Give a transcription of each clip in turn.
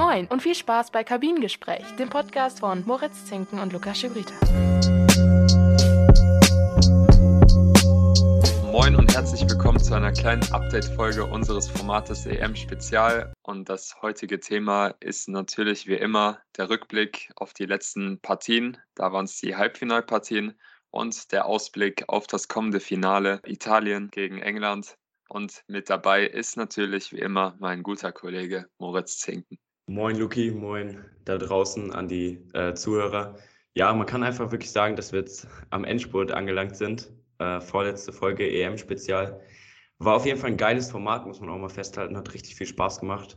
Moin und viel Spaß bei Kabinengespräch, dem Podcast von Moritz Zinken und Lukas Schibrita. Moin und herzlich willkommen zu einer kleinen Update-Folge unseres Formates EM Spezial. Und das heutige Thema ist natürlich wie immer der Rückblick auf die letzten Partien. Da waren es die Halbfinalpartien und der Ausblick auf das kommende Finale Italien gegen England. Und mit dabei ist natürlich wie immer mein guter Kollege Moritz Zinken. Moin Luki, moin da draußen an die äh, Zuhörer. Ja, man kann einfach wirklich sagen, dass wir jetzt am Endspurt angelangt sind. Äh, vorletzte Folge EM-Spezial. War auf jeden Fall ein geiles Format, muss man auch mal festhalten. Hat richtig viel Spaß gemacht.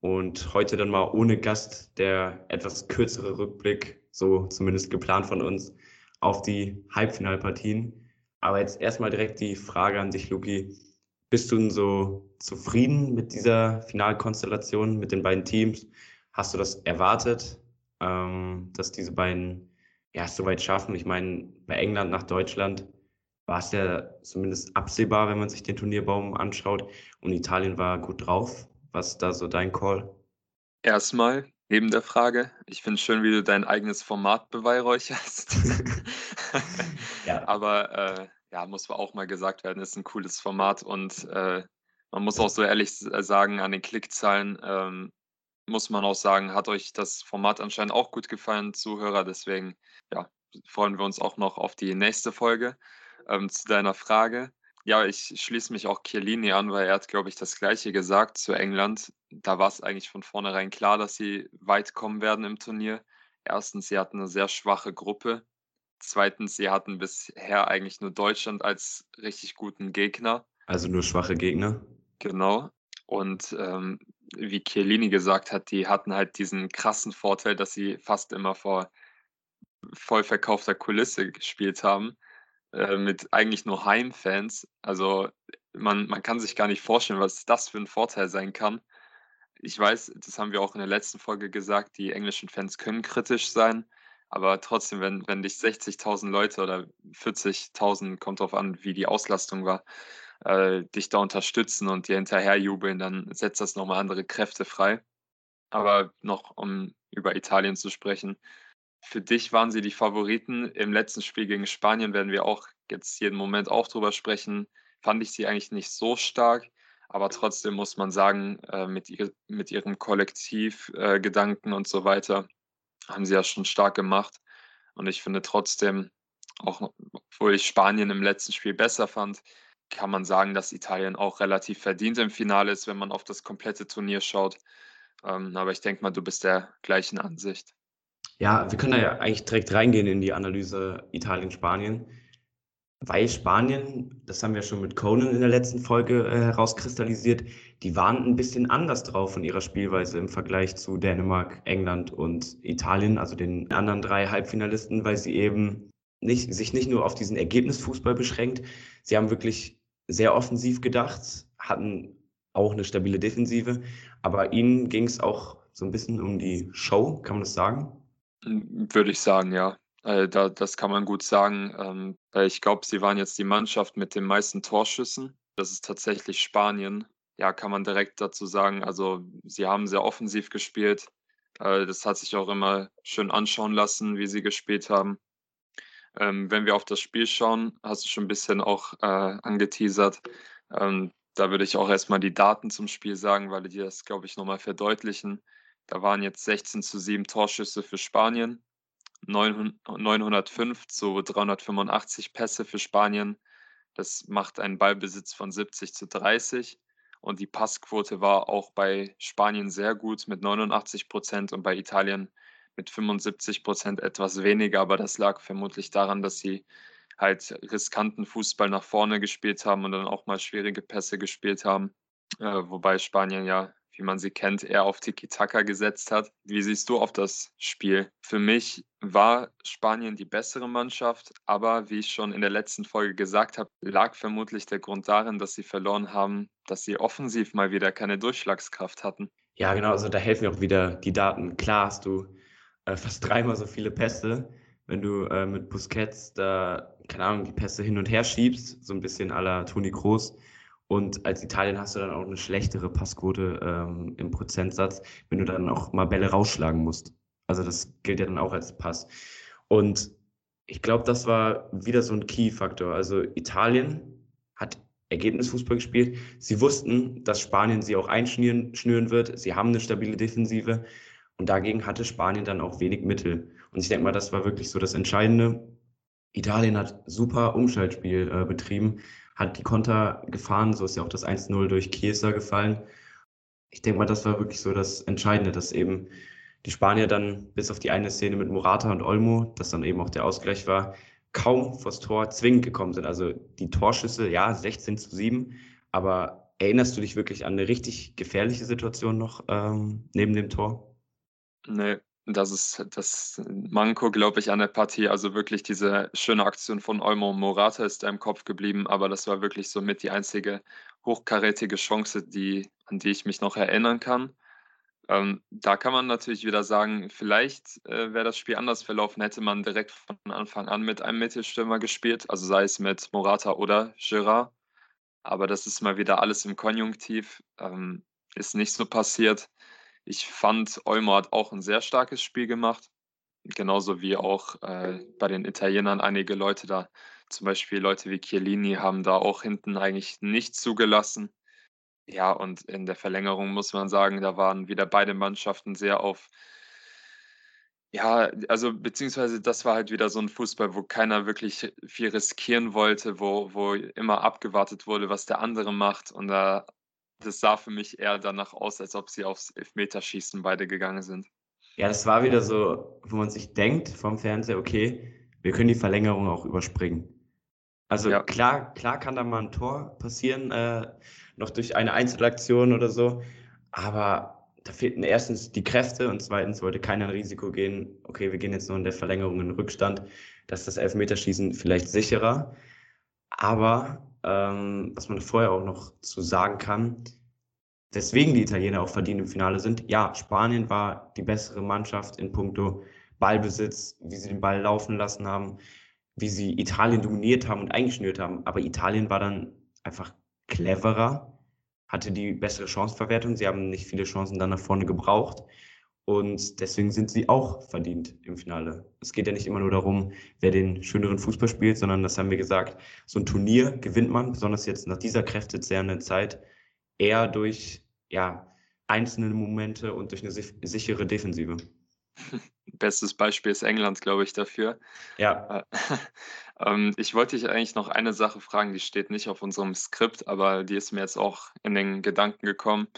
Und heute dann mal ohne Gast der etwas kürzere Rückblick, so zumindest geplant von uns, auf die Halbfinalpartien. Aber jetzt erstmal direkt die Frage an dich, Luki. Bist du denn so zufrieden mit dieser Finalkonstellation, mit den beiden Teams? Hast du das erwartet, ähm, dass diese beiden ja, es so weit schaffen? Ich meine, bei England nach Deutschland war es ja zumindest absehbar, wenn man sich den Turnierbaum anschaut. Und Italien war gut drauf. Was ist da so dein Call? Erstmal neben der Frage, ich finde es schön, wie du dein eigenes Format beweihräucherst. ja. Aber äh, ja, muss auch mal gesagt werden, ist ein cooles Format und äh, man muss auch so ehrlich äh, sagen, an den Klickzahlen ähm, muss man auch sagen, hat euch das Format anscheinend auch gut gefallen, Zuhörer. Deswegen ja, freuen wir uns auch noch auf die nächste Folge. Ähm, zu deiner Frage. Ja, ich schließe mich auch Chiellini an, weil er hat, glaube ich, das Gleiche gesagt zu England. Da war es eigentlich von vornherein klar, dass sie weit kommen werden im Turnier. Erstens, sie hatten eine sehr schwache Gruppe. Zweitens, sie hatten bisher eigentlich nur Deutschland als richtig guten Gegner. Also nur schwache Gegner. Genau. Und ähm, wie Chiellini gesagt hat, die hatten halt diesen krassen Vorteil, dass sie fast immer vor voll verkaufter Kulisse gespielt haben, äh, mit eigentlich nur Heimfans. Also man, man kann sich gar nicht vorstellen, was das für ein Vorteil sein kann. Ich weiß, das haben wir auch in der letzten Folge gesagt, die englischen Fans können kritisch sein, aber trotzdem, wenn, wenn dich 60.000 Leute oder 40.000, kommt drauf an, wie die Auslastung war, äh, dich da unterstützen und dir hinterherjubeln, dann setzt das nochmal andere Kräfte frei. Aber noch, um über Italien zu sprechen, für dich waren sie die Favoriten. Im letzten Spiel gegen Spanien werden wir auch jetzt jeden Moment auch drüber sprechen. Fand ich sie eigentlich nicht so stark, aber trotzdem muss man sagen, äh, mit, ihr, mit ihrem Kollektivgedanken äh, und so weiter haben sie ja schon stark gemacht. Und ich finde trotzdem, auch obwohl ich Spanien im letzten Spiel besser fand, kann man sagen, dass Italien auch relativ verdient im Finale ist, wenn man auf das komplette Turnier schaut. Ähm, aber ich denke mal, du bist der gleichen Ansicht. Ja, wir können da ja eigentlich direkt reingehen in die Analyse Italien-Spanien. Weil Spanien, das haben wir schon mit Conan in der letzten Folge äh, herauskristallisiert, die waren ein bisschen anders drauf von ihrer Spielweise im Vergleich zu Dänemark, England und Italien, also den anderen drei Halbfinalisten, weil sie eben nicht, sich nicht nur auf diesen Ergebnisfußball beschränkt, sie haben wirklich sehr offensiv gedacht, hatten auch eine stabile Defensive, aber ihnen ging es auch so ein bisschen um die Show, kann man das sagen? Würde ich sagen, ja. Äh, da, das kann man gut sagen. Ähm, ich glaube, sie waren jetzt die Mannschaft mit den meisten Torschüssen. Das ist tatsächlich Spanien. Ja, kann man direkt dazu sagen. Also, sie haben sehr offensiv gespielt. Äh, das hat sich auch immer schön anschauen lassen, wie sie gespielt haben. Ähm, wenn wir auf das Spiel schauen, hast du schon ein bisschen auch äh, angeteasert. Ähm, da würde ich auch erstmal die Daten zum Spiel sagen, weil die das, glaube ich, nochmal verdeutlichen. Da waren jetzt 16 zu 7 Torschüsse für Spanien, 905 zu 385 Pässe für Spanien. Das macht einen Ballbesitz von 70 zu 30. Und die Passquote war auch bei Spanien sehr gut mit 89 Prozent und bei Italien mit 75 Prozent etwas weniger. Aber das lag vermutlich daran, dass sie halt riskanten Fußball nach vorne gespielt haben und dann auch mal schwierige Pässe gespielt haben. Äh, wobei Spanien ja wie man sie kennt, eher auf Tiki-Taka gesetzt hat. Wie siehst du auf das Spiel? Für mich war Spanien die bessere Mannschaft, aber wie ich schon in der letzten Folge gesagt habe, lag vermutlich der Grund darin, dass sie verloren haben, dass sie offensiv mal wieder keine Durchschlagskraft hatten. Ja, genau, also da helfen mir auch wieder die Daten. Klar hast du äh, fast dreimal so viele Pässe, wenn du äh, mit Busquets da, keine Ahnung, die Pässe hin und her schiebst, so ein bisschen à la Toni Kroos Und als Italien hast du dann auch eine schlechtere Passquote ähm, im Prozentsatz, wenn du dann auch mal Bälle rausschlagen musst. Also das gilt ja dann auch als Pass. Und ich glaube, das war wieder so ein Key-Faktor. Also Italien hat Ergebnisfußball gespielt. Sie wussten, dass Spanien sie auch einschnüren wird. Sie haben eine stabile Defensive. Und dagegen hatte Spanien dann auch wenig Mittel. Und ich denke mal, das war wirklich so das Entscheidende. Italien hat super Umschaltspiel äh, betrieben, hat die Konter gefahren. So ist ja auch das 1-0 durch Chiesa gefallen. Ich denke mal, das war wirklich so das Entscheidende, dass eben die Spanier dann bis auf die eine Szene mit Morata und Olmo, das dann eben auch der Ausgleich war, kaum vors Tor zwingend gekommen sind. Also die Torschüsse, ja, 16 zu 7, aber erinnerst du dich wirklich an eine richtig gefährliche Situation noch ähm, neben dem Tor? Nee, das ist das Manko, glaube ich, an der Partie. Also wirklich diese schöne Aktion von Olmo Morata ist da im Kopf geblieben, aber das war wirklich somit die einzige hochkarätige Chance, die, an die ich mich noch erinnern kann. Ähm, da kann man natürlich wieder sagen, vielleicht äh, wäre das Spiel anders verlaufen, hätte man direkt von Anfang an mit einem Mittelstürmer gespielt, also sei es mit Morata oder Girard. Aber das ist mal wieder alles im Konjunktiv, ähm, ist nicht so passiert. Ich fand, Olmo hat auch ein sehr starkes Spiel gemacht, genauso wie auch äh, bei den Italienern einige Leute da, zum Beispiel Leute wie Chiellini, haben da auch hinten eigentlich nicht zugelassen. Ja, und in der Verlängerung muss man sagen, da waren wieder beide Mannschaften sehr auf ja, also beziehungsweise das war halt wieder so ein Fußball, wo keiner wirklich viel riskieren wollte, wo wo immer abgewartet wurde, was der andere macht. Und da das sah für mich eher danach aus, als ob sie aufs Elfmeterschießen beide gegangen sind. Ja, das war wieder so, wo man sich denkt vom Fernseher, okay, wir können die Verlängerung auch überspringen. Also ja. klar, klar kann da mal ein Tor passieren, äh, noch durch eine Einzelaktion oder so. Aber da fehlten erstens die Kräfte und zweitens wollte keiner ein Risiko gehen. Okay, wir gehen jetzt nur in der Verlängerung in Rückstand. Das ist das Elfmeterschießen vielleicht sicherer. Aber ähm, was man vorher auch noch zu sagen kann, weswegen die Italiener auch verdient im Finale sind. Ja, Spanien war die bessere Mannschaft in puncto Ballbesitz, wie sie den Ball laufen lassen haben, wie sie Italien dominiert haben und eingeschnürt haben. Aber Italien war dann einfach cleverer, hatte die bessere Chanceverwertung. Sie haben nicht viele Chancen dann nach vorne gebraucht. Und deswegen sind sie auch verdient im Finale. Es geht ja nicht immer nur darum, wer den schöneren Fußball spielt, sondern das haben wir gesagt, so ein Turnier gewinnt man, besonders jetzt nach dieser kräftezerrenden Zeit, eher durch ja, einzelne Momente und durch eine sichere Defensive. Bestes Beispiel ist England, glaube ich, dafür. Ja. Äh, ähm, ich wollte dich eigentlich noch eine Sache fragen, die steht nicht auf unserem Skript, aber die ist mir jetzt auch in den Gedanken gekommen,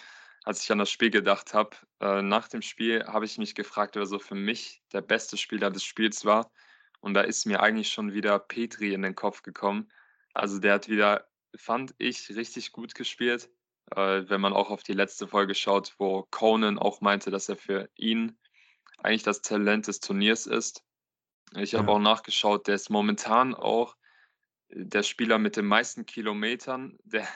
als ich an das Spiel gedacht habe. Äh, nach dem Spiel habe ich mich gefragt, wer so für mich der beste Spieler des Spiels war. Und da ist mir eigentlich schon wieder Petri in den Kopf gekommen. Also der hat wieder, fand ich, richtig gut gespielt. Äh, wenn man auch auf die letzte Folge schaut, wo Conan auch meinte, dass er für ihn eigentlich das Talent des Turniers ist. Ich habe ja. auch nachgeschaut, der ist momentan auch der Spieler mit den meisten Kilometern. Der,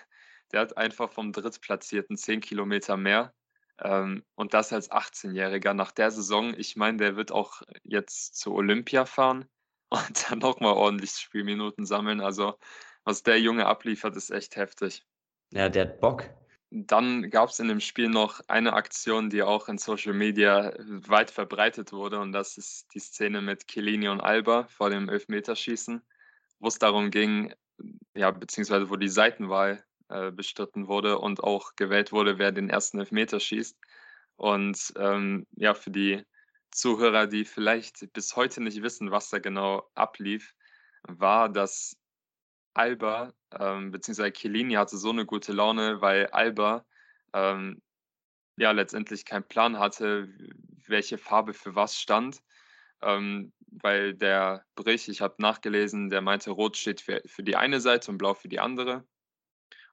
der hat einfach vom Drittplatzierten 10 Kilometer mehr. Ähm, und das als 18-Jähriger nach der Saison. Ich meine, der wird auch jetzt zu Olympia fahren und dann nochmal ordentlich Spielminuten sammeln. Also, was der Junge abliefert, ist echt heftig. Ja, der hat Bock. Dann gab es in dem Spiel noch eine Aktion, die auch in Social Media weit verbreitet wurde, und das ist die Szene mit Chiellini und Alba vor dem Elfmeterschießen, wo es darum ging, ja, beziehungsweise wo die Seitenwahl äh, bestritten wurde und auch gewählt wurde, wer den ersten Elfmeter schießt. Und ähm, ja, für die Zuhörer, die vielleicht bis heute nicht wissen, was da genau ablief, war, dass Alba, ähm, beziehungsweise Chiellini hatte so eine gute Laune, weil Alba ähm, ja letztendlich keinen Plan hatte, welche Farbe für was stand. Ähm, weil der Brich, ich habe nachgelesen, der meinte, Rot steht für, für die eine Seite und Blau für die andere.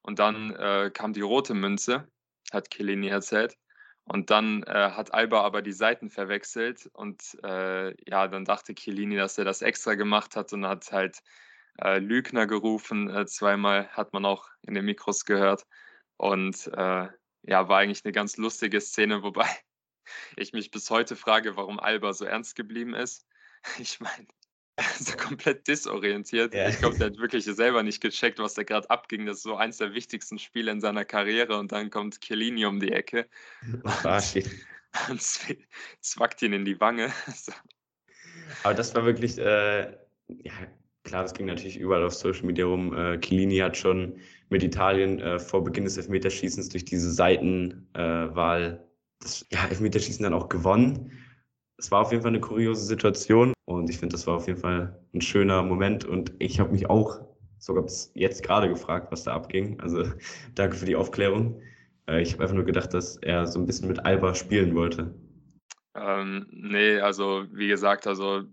Und dann äh, kam die rote Münze, hat Chiellini erzählt. Und dann äh, hat Alba aber die Seiten verwechselt und äh, ja, dann dachte Chiellini, dass er das extra gemacht hat und hat halt äh, Lügner gerufen. Äh, zweimal hat man auch in den Mikros gehört. Und äh, ja, war eigentlich eine ganz lustige Szene, wobei ich mich bis heute frage, warum Alba so ernst geblieben ist. Ich meine, so komplett disorientiert. Ja. Ich glaube, der hat wirklich selber nicht gecheckt, was da gerade abging. Das ist so eins der wichtigsten Spiele in seiner Karriere und dann kommt Chiellini um die Ecke Und und zw- zwackt ihn in die Wange. Aber das war wirklich, äh, ja, klar, das ging natürlich überall auf Social Media rum. Äh, Chiellini hat schon mit Italien äh, vor Beginn des Elfmeterschießens durch diese Seitenwahl äh, das ja, Elfmeterschießen dann auch gewonnen. Es war auf jeden Fall eine kuriose Situation und ich finde, das war auf jeden Fall ein schöner Moment und ich habe mich auch sogar bis jetzt gerade gefragt, was da abging. Also danke für die Aufklärung. Äh, ich habe einfach nur gedacht, dass er so ein bisschen mit Alba spielen wollte. Ähm, nee, also wie gesagt, also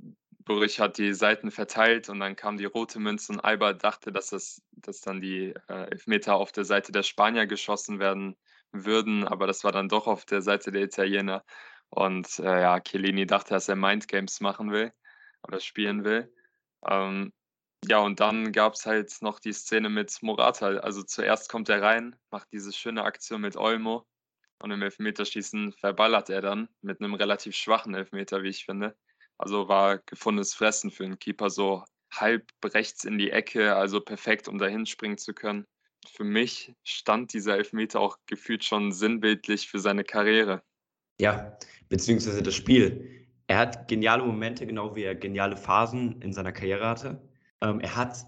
Burich hat die Seiten verteilt und dann kam die rote Münze und Alba dachte, dass, das, dass dann die äh, Elfmeter auf der Seite der Spanier geschossen werden würden, aber das war dann doch auf der Seite der Italiener. Und äh, ja, Chiellini dachte, dass er Mindgames machen will oder spielen will. Ähm, ja, und dann gab es halt noch die Szene mit Morata. Also zuerst kommt er rein, macht diese schöne Aktion mit Olmo und im Elfmeterschießen verballert er dann mit einem relativ schwachen Elfmeter, wie ich finde. Also war gefundenes Fressen für einen Keeper, so halb rechts in die Ecke, also perfekt, um dahin springen zu können. Für mich stand dieser Elfmeter auch gefühlt schon sinnbildlich für seine Karriere. Ja, beziehungsweise das Spiel. Er hat geniale Momente, genau wie er geniale Phasen in seiner Karriere hatte. Ähm, er hat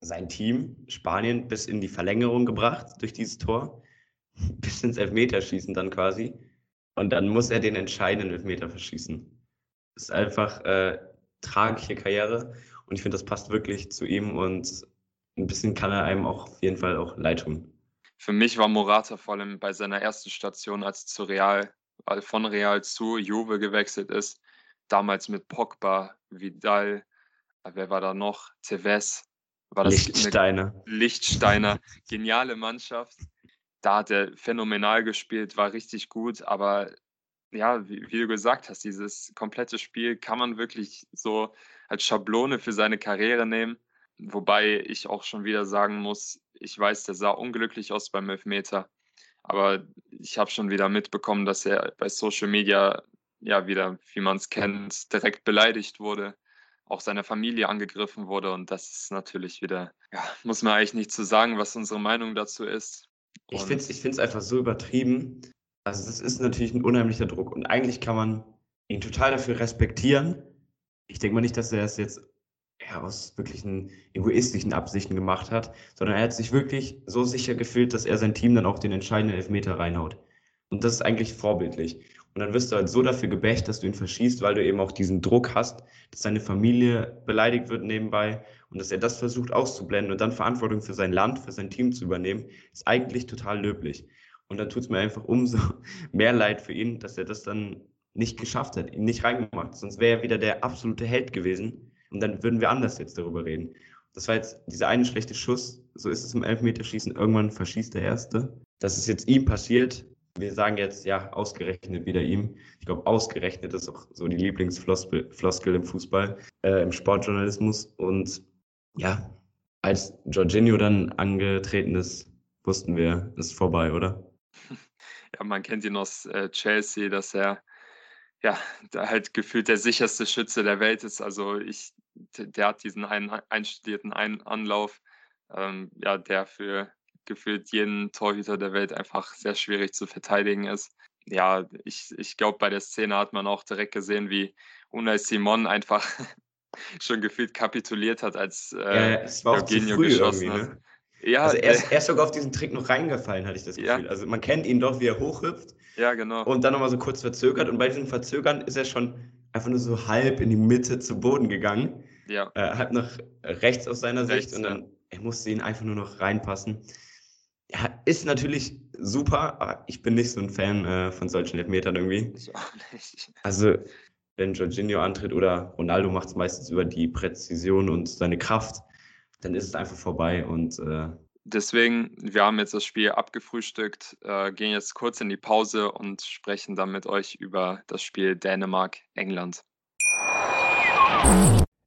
sein Team, Spanien, bis in die Verlängerung gebracht durch dieses Tor, bis ins Elfmeterschießen dann quasi. Und dann muss er den entscheidenden Elfmeter verschießen. Das ist einfach äh, tragische Karriere und ich finde, das passt wirklich zu ihm und ein bisschen kann er einem auch auf jeden Fall auch leid tun. Für mich war Morata vor allem bei seiner ersten Station, als zu Real, von Real zu Juve gewechselt ist, damals mit Pogba, Vidal, äh, wer war da noch? Tevez. War das eine Lichtsteiner. Lichtsteiner, geniale Mannschaft. Da hat er phänomenal gespielt, war richtig gut, aber ja, wie, wie du gesagt hast, dieses komplette Spiel kann man wirklich so als Schablone für seine Karriere nehmen. Wobei ich auch schon wieder sagen muss, ich weiß, der sah unglücklich aus beim Elfmeter, aber ich habe schon wieder mitbekommen, dass er bei Social Media ja wieder, wie man es kennt, direkt beleidigt wurde, auch seine Familie angegriffen wurde und das ist natürlich wieder, ja, muss man eigentlich nicht zu sagen, was unsere Meinung dazu ist. Ich Und- finde es ich find's einfach so übertrieben. Also das ist natürlich ein unheimlicher Druck und eigentlich kann man ihn total dafür respektieren. Ich denke mal nicht, dass er es jetzt ja, aus wirklichen egoistischen Absichten gemacht hat, sondern er hat sich wirklich so sicher gefühlt, dass er sein Team dann auch den entscheidenden Elfmeter reinhaut. Und das ist eigentlich vorbildlich. Und dann wirst du halt so dafür gebächt, dass du ihn verschießt, weil du eben auch diesen Druck hast, dass seine Familie beleidigt wird nebenbei und dass er das versucht auszublenden und dann Verantwortung für sein Land, für sein Team zu übernehmen, ist eigentlich total löblich. Und dann tut es mir einfach umso mehr leid für ihn, dass er das dann nicht geschafft hat, ihn nicht reingemacht. Sonst wäre er wieder der absolute Held gewesen. Und dann würden wir anders jetzt darüber reden. Das war jetzt dieser eine schlechte Schuss. So ist es im Elfmeterschießen. Irgendwann verschießt der Erste. Das ist jetzt ihm passiert. Wir sagen jetzt, ja, ausgerechnet wieder ihm. Ich glaube, ausgerechnet ist auch so die Lieblingsfloskel Floskel im Fußball, äh, im Sportjournalismus. Und ja, als Jorginho dann angetreten ist, wussten wir, ist vorbei, oder? ja, man kennt ihn aus äh, Chelsea, dass er ja da halt gefühlt der sicherste Schütze der Welt ist. Also ich, der hat diesen einen einstudierten einen Anlauf, ähm, ja, der für gefühlt jeden Torhüter der Welt einfach sehr schwierig zu verteidigen ist. Ja, ich, ich glaube, bei der Szene hat man auch direkt gesehen, wie Unai Simon einfach schon gefühlt kapituliert hat, als äh, Ja, früh geschossen hat. ne? Ja, Also er ist, er ist sogar auf diesen Trick noch reingefallen, hatte ich das Ja. Gefühl. Also man kennt ihn doch, wie er hochhüpft ja, genau. und dann nochmal so kurz verzögert. Und bei diesem Verzögern ist er schon einfach nur so halb in die Mitte zu Boden gegangen. Ja, Äh, halb nach rechts aus seiner Rechts, Sicht und ja. dann er musste ihn einfach nur noch reinpassen. Ja, ist natürlich super, aber ich bin nicht so ein Fan äh, von solchen Elfmetern irgendwie. ich auch nicht. Also, wenn Jorginho antritt oder Ronaldo macht es meistens über die Präzision und seine Kraft, dann ist es einfach vorbei und äh, Deswegen, wir haben jetzt das Spiel abgefrühstückt, äh, gehen jetzt kurz in die Pause und sprechen dann mit euch über das Spiel Dänemark-England.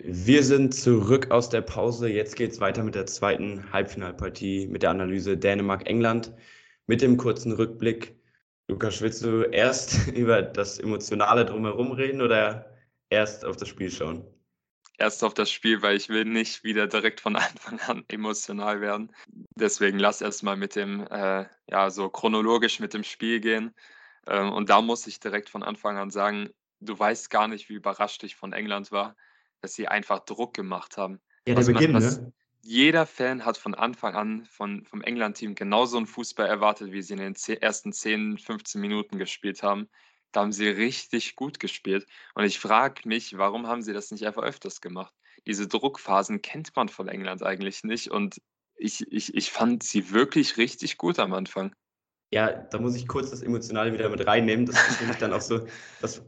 Wir sind zurück aus der Pause. Jetzt geht es weiter mit der zweiten Halbfinalpartie, mit der Analyse Dänemark-England, mit dem kurzen Rückblick. Lukas, willst du erst über das Emotionale drumherum reden oder erst auf das Spiel schauen? Erst auf das Spiel, weil ich will nicht wieder direkt von Anfang an emotional werden. Deswegen lass erst mal mit dem, äh, ja, so chronologisch mit dem Spiel gehen. Ähm, und da muss ich direkt von Anfang an sagen, du weißt gar nicht, wie überrascht ich von England war, dass sie einfach Druck gemacht haben. Ja, der Was man- Beginn, was- ne? Jeder Fan hat von Anfang an von, vom England-Team genauso einen Fußball erwartet, wie sie in den ersten 10, 15 Minuten gespielt haben. Da haben sie richtig gut gespielt. Und ich frage mich, warum haben sie das nicht einfach öfters gemacht? Diese Druckphasen kennt man von England eigentlich nicht. Und ich, ich, ich fand sie wirklich richtig gut am Anfang. Ja, da muss ich kurz das Emotionale wieder mit reinnehmen. Das ist nämlich dann auch so, das,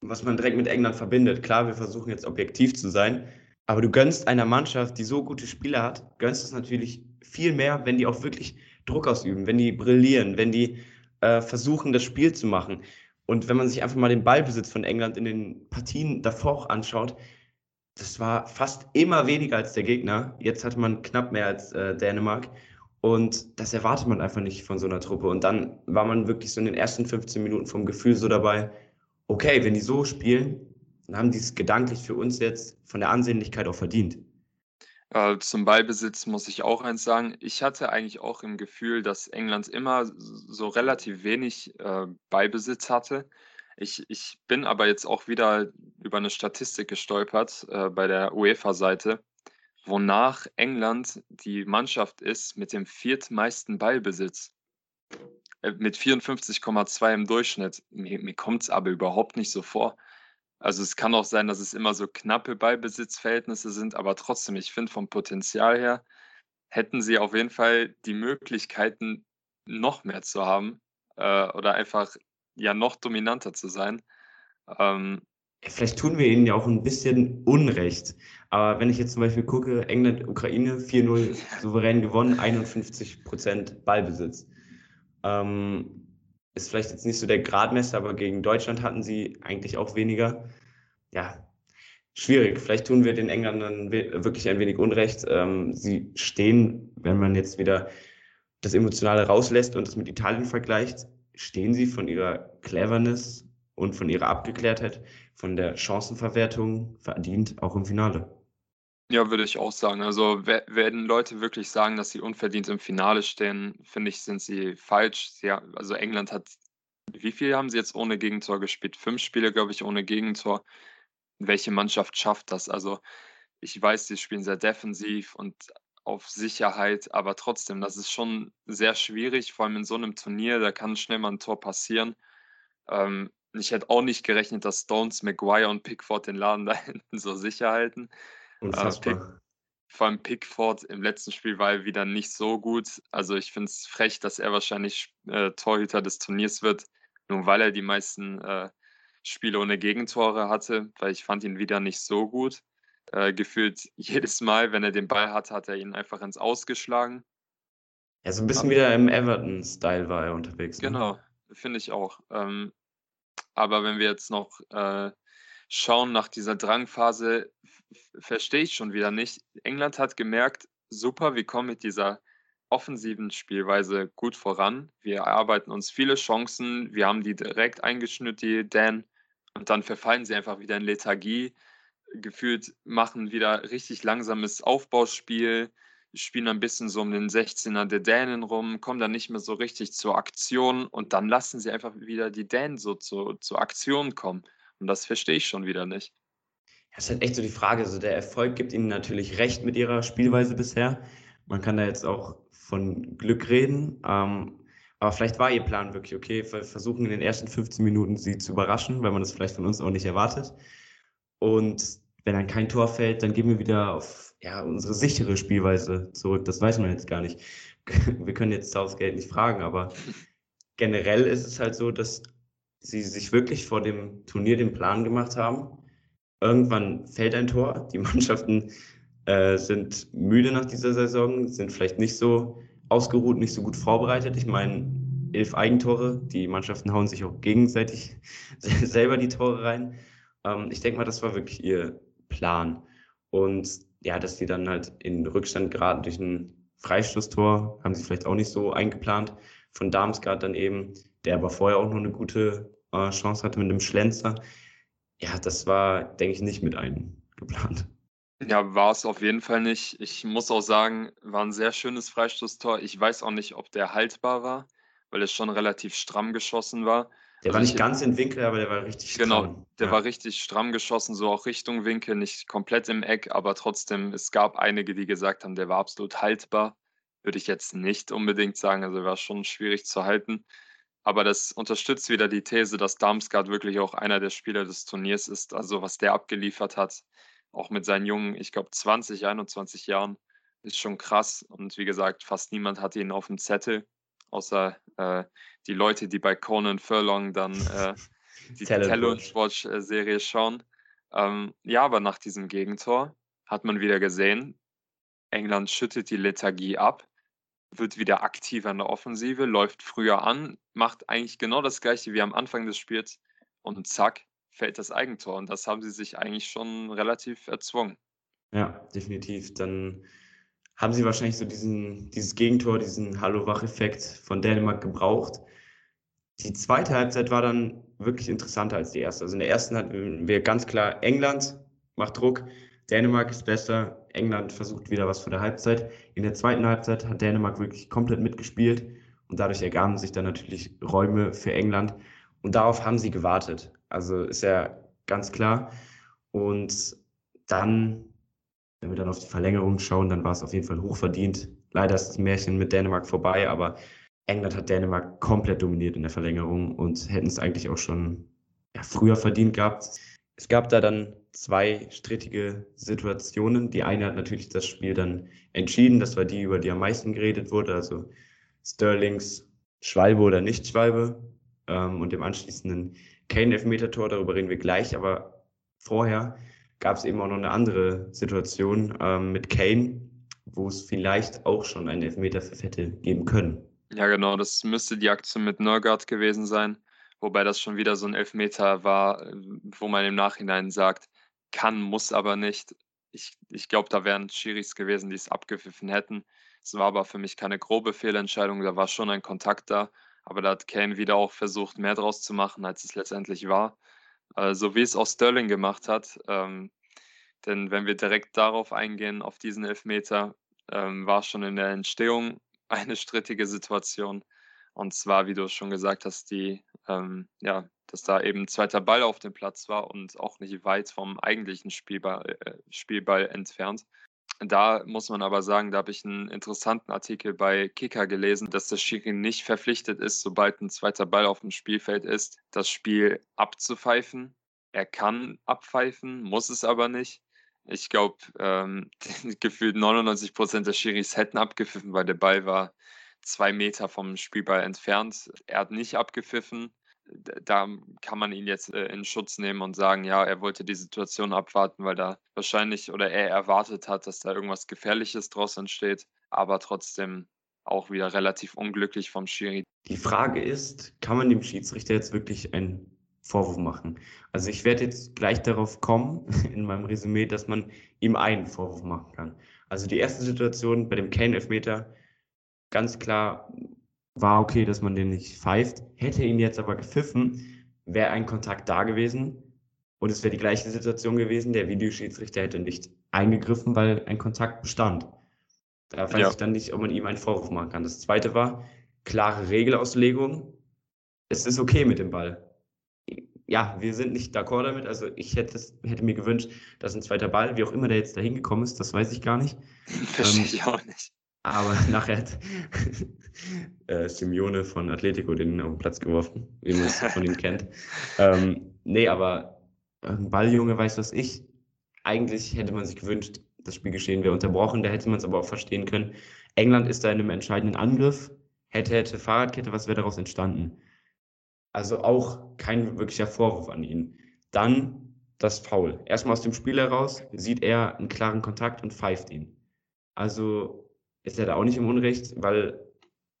was man direkt mit England verbindet. Klar, wir versuchen jetzt objektiv zu sein, aber du gönnst einer Mannschaft, die so gute Spieler hat, gönnst es natürlich viel mehr, wenn die auch wirklich Druck ausüben, wenn die brillieren, wenn die äh, versuchen, das Spiel zu machen. Und wenn man sich einfach mal den Ballbesitz von England in den Partien davor auch anschaut, das war fast immer weniger als der Gegner. Jetzt hatte man knapp mehr als äh, Dänemark. Und das erwartet man einfach nicht von so einer Truppe. Und dann war man wirklich so in den ersten 15 Minuten vom Gefühl so dabei, okay, wenn die so spielen, dann haben die es gedanklich für uns jetzt von der Ansehnlichkeit auch verdient. Äh, zum Ballbesitz muss ich auch eins sagen. Ich hatte eigentlich auch im Gefühl, dass England immer so relativ wenig äh, Ballbesitz hatte. Ich, ich bin aber jetzt auch wieder über eine Statistik gestolpert äh, bei der UEFA-Seite, wonach England die Mannschaft ist mit dem viertmeisten Ballbesitz. Äh, mit 54,2 im Durchschnitt. Mir, mir kommt es aber überhaupt nicht so vor. Also es kann auch sein, dass es immer so knappe Ballbesitzverhältnisse sind, aber trotzdem, ich finde vom Potenzial her, hätten sie auf jeden Fall die Möglichkeiten, noch mehr zu haben äh, oder einfach ja noch dominanter zu sein. Ähm, Vielleicht tun wir ihnen ja auch ein bisschen Unrecht. Aber wenn ich jetzt zum Beispiel gucke, England, Ukraine 4-0 souverän gewonnen, 51% Ballbesitz. Ähm, ist vielleicht jetzt nicht so der Gradmesser, aber gegen Deutschland hatten sie eigentlich auch weniger. Ja, schwierig. Vielleicht tun wir den Engländern wirklich ein wenig Unrecht. Ähm, sie stehen, wenn man jetzt wieder das Emotionale rauslässt und das mit Italien vergleicht, stehen sie von ihrer Cleverness und von ihrer Abgeklärtheit, von der Chancenverwertung verdient auch im Finale. Ja, würde ich auch sagen. Also we- wenn Leute wirklich sagen, dass sie unverdient im Finale stehen, finde ich, sind sie falsch. Ha- also England hat, wie viel haben sie jetzt ohne Gegentor gespielt? Fünf Spiele, glaube ich, ohne Gegentor. Welche Mannschaft schafft das? Also ich weiß, sie spielen sehr defensiv und auf Sicherheit, aber trotzdem, das ist schon sehr schwierig, vor allem in so einem Turnier, da kann schnell mal ein Tor passieren. Ähm, ich hätte auch nicht gerechnet, dass Stones, Maguire und Pickford den Laden da hinten so sicher halten. Unfassbar. Vor allem Pickford im letzten Spiel war er wieder nicht so gut. Also ich finde es frech, dass er wahrscheinlich äh, Torhüter des Turniers wird, nur weil er die meisten äh, Spiele ohne Gegentore hatte, weil ich fand ihn wieder nicht so gut. Äh, gefühlt jedes Mal, wenn er den Ball hatte, hat er ihn einfach ins Ausgeschlagen. Ja, so ein bisschen wieder im Everton-Style war er unterwegs. Ne? Genau, finde ich auch. Ähm, aber wenn wir jetzt noch äh, schauen nach dieser Drangphase, verstehe ich schon wieder nicht. England hat gemerkt, super, wir kommen mit dieser offensiven Spielweise gut voran. Wir erarbeiten uns viele Chancen, wir haben die direkt eingeschnürt, die Dan, und dann verfallen sie einfach wieder in Lethargie. Gefühlt machen wieder richtig langsames Aufbauspiel, spielen ein bisschen so um den 16er der Dänen rum, kommen dann nicht mehr so richtig zur Aktion und dann lassen sie einfach wieder die Dänen so zu, zur Aktion kommen. Und das verstehe ich schon wieder nicht. Das ist halt echt so die Frage. Also der Erfolg gibt ihnen natürlich recht mit ihrer Spielweise bisher. Man kann da jetzt auch von Glück reden. Ähm, aber vielleicht war ihr Plan wirklich, okay, wir versuchen in den ersten 15 Minuten sie zu überraschen, weil man das vielleicht von uns auch nicht erwartet. Und wenn dann kein Tor fällt, dann gehen wir wieder auf ja, unsere sichere Spielweise zurück. Das weiß man jetzt gar nicht. Wir können jetzt Southgate nicht fragen, aber generell ist es halt so, dass sie sich wirklich vor dem Turnier den Plan gemacht haben, irgendwann fällt ein Tor. Die Mannschaften äh, sind müde nach dieser Saison, sind vielleicht nicht so ausgeruht, nicht so gut vorbereitet. Ich meine, elf Eigentore, die Mannschaften hauen sich auch gegenseitig selber die Tore rein. Ähm, ich denke mal, das war wirklich ihr Plan. Und ja, dass die dann halt in Rückstand geraten durch ein Freistoßtor, haben sie vielleicht auch nicht so eingeplant. Von Darmstadt dann eben, der aber vorher auch noch eine gute äh, Chance hatte mit einem Schlenzer. Ja, das war, denke ich, nicht mit eingeplant. Ja, war es auf jeden Fall nicht. Ich muss auch sagen, war ein sehr schönes Freistoßtor. Ich weiß auch nicht, ob der haltbar war, weil es schon relativ stramm geschossen war. Der war nicht ganz im Winkel, aber der war richtig genau, stramm. Genau, der ja. war richtig stramm geschossen, so auch Richtung Winkel, nicht komplett im Eck, aber trotzdem, es gab einige, die gesagt haben, der war absolut haltbar. Würde ich jetzt nicht unbedingt sagen, also war schon schwierig zu halten. Aber das unterstützt wieder die These, dass Darmstadt wirklich auch einer der Spieler des Turniers ist. Also was der abgeliefert hat, auch mit seinen jungen, ich glaube 20, 21 Jahren, ist schon krass. Und wie gesagt, fast niemand hatte ihn auf dem Zettel, außer äh, die Leute, die bei Conan Furlong dann äh, die Talent Watch-Serie schauen. Ähm, ja, aber nach diesem Gegentor hat man wieder gesehen, England schüttet die Lethargie ab, wird wieder aktiver in der Offensive, läuft früher an, macht eigentlich genau das gleiche wie am Anfang des Spiels und zack, fällt das Eigentor. Und das haben sie sich eigentlich schon relativ erzwungen. Ja, definitiv. Dann haben sie wahrscheinlich so diesen, dieses Gegentor, diesen Hallo-Wach-Effekt von Dänemark gebraucht. Die zweite Halbzeit war dann wirklich interessanter als die erste. Also in der ersten hatten wir ganz klar England macht Druck, Dänemark ist besser, England versucht wieder was vor der Halbzeit. In der zweiten Halbzeit hat Dänemark wirklich komplett mitgespielt und dadurch ergaben sich dann natürlich Räume für England. Und darauf haben sie gewartet. Also ist ja ganz klar. Und dann, wenn wir dann auf die Verlängerung schauen, dann war es auf jeden Fall hochverdient. Leider ist das Märchen mit Dänemark vorbei, aber England hat Dänemark komplett dominiert in der Verlängerung und hätten es eigentlich auch schon ja, früher verdient gehabt. Es gab da dann zwei strittige Situationen. Die eine hat natürlich das Spiel dann entschieden. Das war die, über die am meisten geredet wurde. Also Sterlings Schwalbe oder Nicht-Schwalbe ähm, und dem anschließenden Kane-Elfmeter-Tor, darüber reden wir gleich, aber vorher gab es eben auch noch eine andere Situation ähm, mit Kane, wo es vielleicht auch schon einen Elfmeter für Vettel geben können. Ja, genau, das müsste die Aktion mit Norgard gewesen sein, wobei das schon wieder so ein Elfmeter war, wo man im Nachhinein sagt, kann, muss aber nicht. Ich, ich glaube, da wären Schiris gewesen, die es abgepfiffen hätten. Es war aber für mich keine grobe Fehlentscheidung, da war schon ein Kontakt da aber da hat Kane wieder auch versucht, mehr draus zu machen, als es letztendlich war. Äh, so wie es auch Sterling gemacht hat. Ähm, denn wenn wir direkt darauf eingehen, auf diesen Elfmeter, ähm, war schon in der Entstehung eine strittige Situation. Und zwar, wie du schon gesagt hast, die, ähm, ja, dass da eben zweiter Ball auf dem Platz war und auch nicht weit vom eigentlichen Spielball, äh, Spielball entfernt. Da muss man aber sagen, da habe ich einen interessanten Artikel bei Kicker gelesen, dass der Schiri nicht verpflichtet ist, sobald ein zweiter Ball auf dem Spielfeld ist, das Spiel abzupfeifen. Er kann abpfeifen, muss es aber nicht. Ich glaube, ähm, gefühlt 99 Prozent der Schiris hätten abgepfiffen, weil der Ball war zwei Meter vom Spielball entfernt. Er hat nicht abgepfiffen da kann man ihn jetzt äh, in Schutz nehmen und sagen, ja, er wollte die Situation abwarten, weil da wahrscheinlich oder er erwartet hat, dass da irgendwas Gefährliches draus entsteht, aber trotzdem auch wieder relativ unglücklich vom Schiri. Die Frage ist, kann man dem Schiedsrichter jetzt wirklich einen Vorwurf machen? Also ich werde jetzt gleich darauf kommen in meinem Resümee, dass man ihm einen Vorwurf machen kann. Also die erste Situation bei dem Kane-Elfmeter, ganz klar war okay, dass man den nicht pfeift. Hätte ihn jetzt aber gepfiffen, wäre ein Kontakt da gewesen und es wäre die gleiche Situation gewesen. Der Videoschiedsrichter hätte nicht eingegriffen, weil ein Kontakt bestand. Da weiß ja. ich dann nicht, ob man ihm einen Vorwurf machen kann. Das zweite war klare Regelauslegung. Es ist okay mit dem Ball. Ja, wir sind nicht d'accord damit. Also ich hätte, hätte mir gewünscht, dass ein zweiter Ball, wie auch immer der jetzt da hingekommen ist, das weiß ich gar nicht. Verstehe ähm, ich auch nicht. Aber nachher hat äh, Simeone von Atletico den auf den Platz geworfen, wie man es von ihm kennt. Ähm, nee, aber ein Balljunge weiß was ich. Eigentlich hätte man sich gewünscht, das Spielgeschehen wäre unterbrochen, da hätte man es aber auch verstehen können. England ist da in einem entscheidenden Angriff. Hätte, hätte Fahrradkette, was wäre daraus entstanden? Also auch kein wirklicher Vorwurf an ihn. Dann das Foul. Erstmal aus dem Spiel heraus sieht er einen klaren Kontakt und pfeift ihn. Also ist er da auch nicht im Unrecht, weil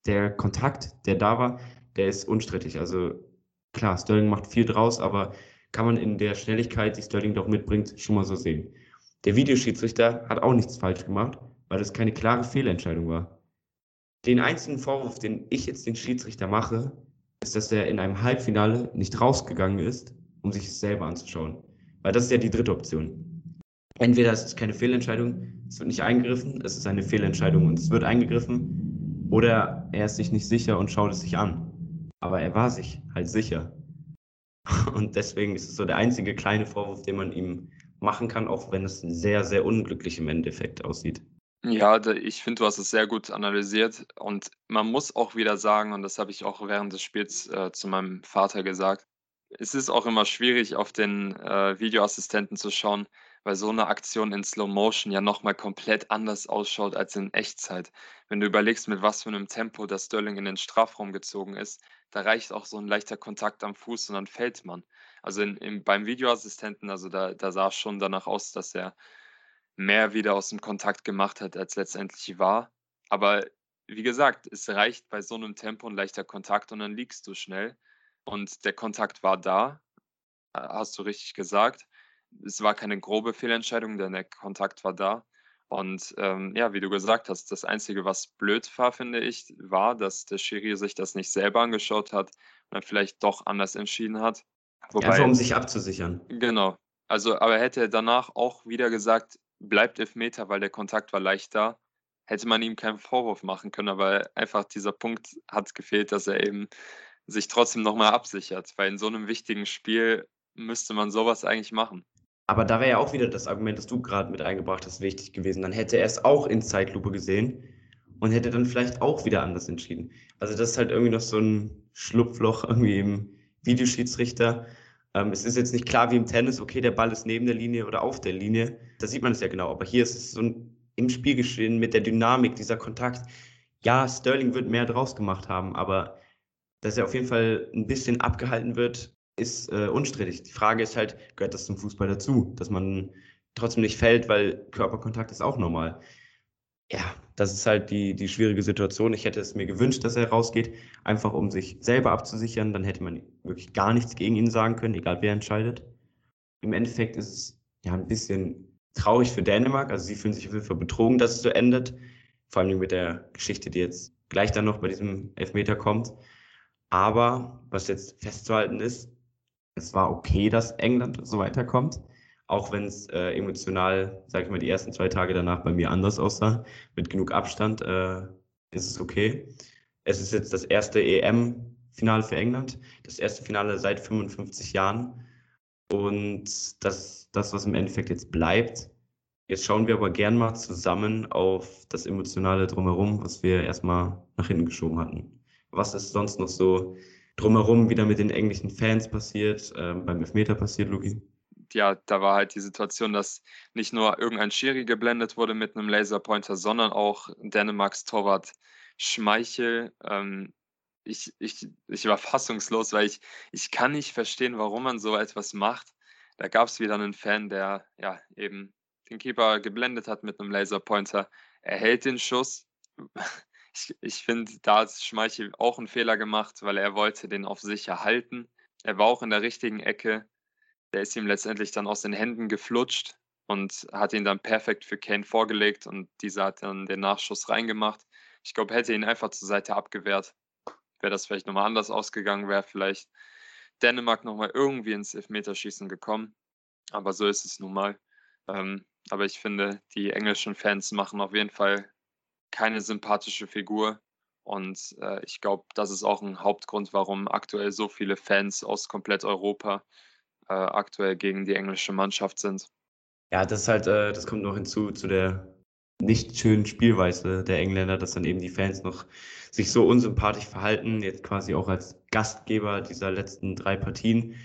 der Kontakt, der da war, der ist unstrittig. Also klar, Sterling macht viel draus, aber kann man in der Schnelligkeit, die Sterling doch mitbringt, schon mal so sehen. Der Videoschiedsrichter hat auch nichts falsch gemacht, weil das keine klare Fehlentscheidung war. Den einzigen Vorwurf, den ich jetzt den Schiedsrichter mache, ist, dass er in einem Halbfinale nicht rausgegangen ist, um sich es selber anzuschauen. Weil das ist ja die dritte Option. Entweder es ist keine Fehlentscheidung, es wird nicht eingegriffen, es ist eine Fehlentscheidung und es wird eingegriffen, oder er ist sich nicht sicher und schaut es sich an. Aber er war sich halt sicher. Und deswegen ist es so der einzige kleine Vorwurf, den man ihm machen kann, auch wenn es sehr, sehr unglücklich im Endeffekt aussieht. Ja, ich finde, du hast es sehr gut analysiert und man muss auch wieder sagen, und das habe ich auch während des Spiels äh, zu meinem Vater gesagt, es ist auch immer schwierig, auf den äh, Videoassistenten zu schauen, weil so eine Aktion in Slow Motion ja nochmal komplett anders ausschaut als in Echtzeit. Wenn du überlegst, mit was für einem Tempo das Sterling in den Strafraum gezogen ist, da reicht auch so ein leichter Kontakt am Fuß und dann fällt man. Also in, in, beim Videoassistenten, also da, da sah es schon danach aus, dass er mehr wieder aus dem Kontakt gemacht hat, als letztendlich war. Aber wie gesagt, es reicht bei so einem Tempo ein leichter Kontakt und dann liegst du schnell. Und der Kontakt war da, äh, hast du richtig gesagt. Es war keine grobe Fehlentscheidung, denn der Kontakt war da. Und ähm, ja, wie du gesagt hast, das Einzige, was blöd war, finde ich, war, dass der Schiri sich das nicht selber angeschaut hat und dann vielleicht doch anders entschieden hat. Wobei, Einfach um sich abzusichern. Genau. Also, aber hätte er danach auch wieder gesagt, bleibt Elfmeter, weil der Kontakt war leicht da, hätte man ihm keinen Vorwurf machen können, aber einfach dieser Punkt hat gefehlt, dass er eben sich trotzdem nochmal absichert, weil in so einem wichtigen Spiel müsste man sowas eigentlich machen. Aber da wäre ja auch wieder das Argument, das du gerade mit eingebracht hast, wichtig gewesen. Dann hätte er es auch in Zeitlupe gesehen und hätte dann vielleicht auch wieder anders entschieden. Also das ist halt irgendwie noch so ein Schlupfloch irgendwie im Videoschiedsrichter. Ähm, es ist jetzt nicht klar wie im Tennis, okay, der Ball ist neben der Linie oder auf der Linie. Da sieht man es ja genau. Aber hier ist es so ein, im Spielgeschehen mit der Dynamik, dieser Kontakt. Ja, Sterling wird mehr draus gemacht haben, aber dass er auf jeden Fall ein bisschen abgehalten wird, ist äh, unstrittig. Die Frage ist halt, gehört das zum Fußball dazu, dass man trotzdem nicht fällt, weil Körperkontakt ist auch normal ja, das ist halt die, die schwierige Situation. Ich hätte es mir gewünscht, dass er rausgeht, einfach um sich selber abzusichern. Dann hätte man wirklich gar nichts gegen ihn sagen können, egal wer entscheidet. Im Endeffekt ist es ja ein bisschen traurig für Dänemark. Also sie fühlen sich auf jeden Fall betrogen, dass es so endet. Vor allem mit der Geschichte, die jetzt gleich dann noch bei diesem Elfmeter kommt. Aber was jetzt festzuhalten ist, es war okay, dass England so weiterkommt auch wenn es äh, emotional, sage ich mal, die ersten zwei Tage danach bei mir anders aussah, mit genug Abstand, äh, ist es okay. Es ist jetzt das erste EM-Finale für England, das erste Finale seit 55 Jahren. Und das, das, was im Endeffekt jetzt bleibt, jetzt schauen wir aber gern mal zusammen auf das Emotionale drumherum, was wir erstmal nach hinten geschoben hatten. Was ist sonst noch so drumherum wieder mit den englischen Fans passiert, äh, beim Elfmeter passiert, Luki? ja, da war halt die Situation, dass nicht nur irgendein Schiri geblendet wurde mit einem Laserpointer, sondern auch Dänemarks Torwart Schmeichel. Ähm, ich, ich, ich war fassungslos, weil ich, ich kann nicht verstehen, warum man so etwas macht. Da gab es wieder einen Fan, der ja eben den Keeper geblendet hat mit einem Laserpointer. Er hält den Schuss. Ich, ich finde, da hat Schmeichel auch einen Fehler gemacht, weil er wollte den auf sicher halten. Er war auch in der richtigen Ecke der ist ihm letztendlich dann aus den Händen geflutscht und hat ihn dann perfekt für Kane vorgelegt und dieser hat dann den Nachschuss reingemacht. Ich glaube, hätte ihn einfach zur Seite abgewehrt, wäre das vielleicht nochmal anders ausgegangen, wäre vielleicht Dänemark nochmal irgendwie ins Elfmeterschießen gekommen. Aber so ist es nun mal. Ähm, aber ich finde, die englischen Fans machen auf jeden Fall keine sympathische Figur. Und äh, ich glaube, das ist auch ein Hauptgrund, warum aktuell so viele Fans aus komplett Europa äh, aktuell gegen die englische Mannschaft sind. Ja, das ist halt, äh, das kommt noch hinzu zu der nicht schönen Spielweise der Engländer, dass dann eben die Fans noch sich so unsympathisch verhalten, jetzt quasi auch als Gastgeber dieser letzten drei Partien.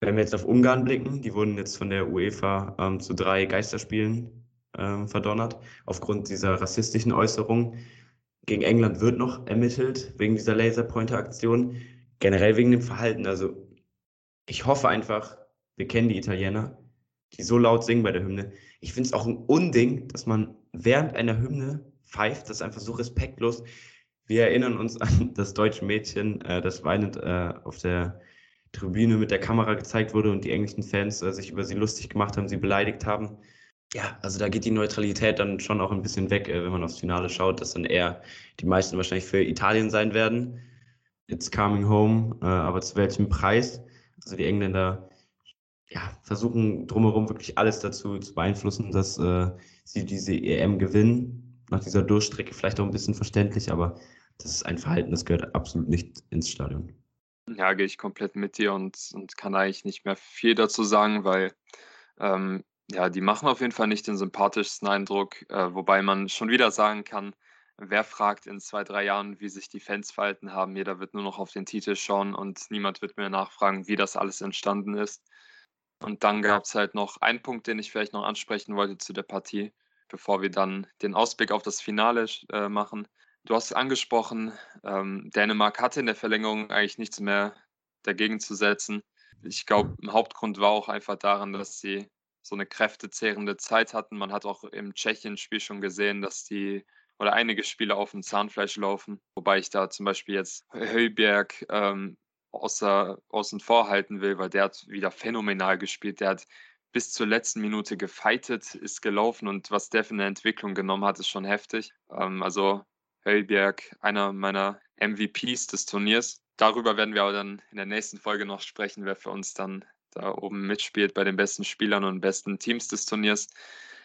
Wenn wir jetzt auf Ungarn blicken, die wurden jetzt von der UEFA ähm, zu drei Geisterspielen ähm, verdonnert, aufgrund dieser rassistischen Äußerung. Gegen England wird noch ermittelt, wegen dieser Laserpointer-Aktion. Generell wegen dem Verhalten. Also ich hoffe einfach, wir kennen die Italiener, die so laut singen bei der Hymne. Ich finde es auch ein Unding, dass man während einer Hymne pfeift. Das ist einfach so respektlos. Wir erinnern uns an das deutsche Mädchen, äh, das weinend äh, auf der Tribüne mit der Kamera gezeigt wurde und die englischen Fans äh, sich über sie lustig gemacht haben, sie beleidigt haben. Ja, also da geht die Neutralität dann schon auch ein bisschen weg, äh, wenn man aufs Finale schaut, dass dann eher die meisten wahrscheinlich für Italien sein werden. It's coming home, äh, aber zu welchem Preis? Also die Engländer ja, versuchen drumherum wirklich alles dazu zu beeinflussen, dass äh, sie diese EM gewinnen. Nach dieser Durchstrecke vielleicht auch ein bisschen verständlich, aber das ist ein Verhalten, das gehört absolut nicht ins Stadion. Ja, gehe ich komplett mit dir und, und kann eigentlich nicht mehr viel dazu sagen, weil ähm, ja, die machen auf jeden Fall nicht den sympathischsten Eindruck, äh, wobei man schon wieder sagen kann, wer fragt in zwei, drei Jahren, wie sich die Fans verhalten haben. Jeder wird nur noch auf den Titel schauen und niemand wird mehr nachfragen, wie das alles entstanden ist. Und dann gab es halt noch einen Punkt, den ich vielleicht noch ansprechen wollte zu der Partie, bevor wir dann den Ausblick auf das Finale äh, machen. Du hast angesprochen, ähm, Dänemark hatte in der Verlängerung eigentlich nichts mehr dagegen zu setzen. Ich glaube, ein Hauptgrund war auch einfach daran, dass sie so eine kräftezehrende Zeit hatten. Man hat auch im Tschechien-Spiel schon gesehen, dass die oder einige Spieler auf dem Zahnfleisch laufen. Wobei ich da zum Beispiel jetzt Höllberg ähm, außer, außen vor halten will, weil der hat wieder phänomenal gespielt. Der hat bis zur letzten Minute gefeitet, ist gelaufen und was der für eine Entwicklung genommen hat, ist schon heftig. Ähm, also Höllberg, einer meiner MVPs des Turniers. Darüber werden wir aber dann in der nächsten Folge noch sprechen, wer für uns dann da oben mitspielt bei den besten Spielern und besten Teams des Turniers.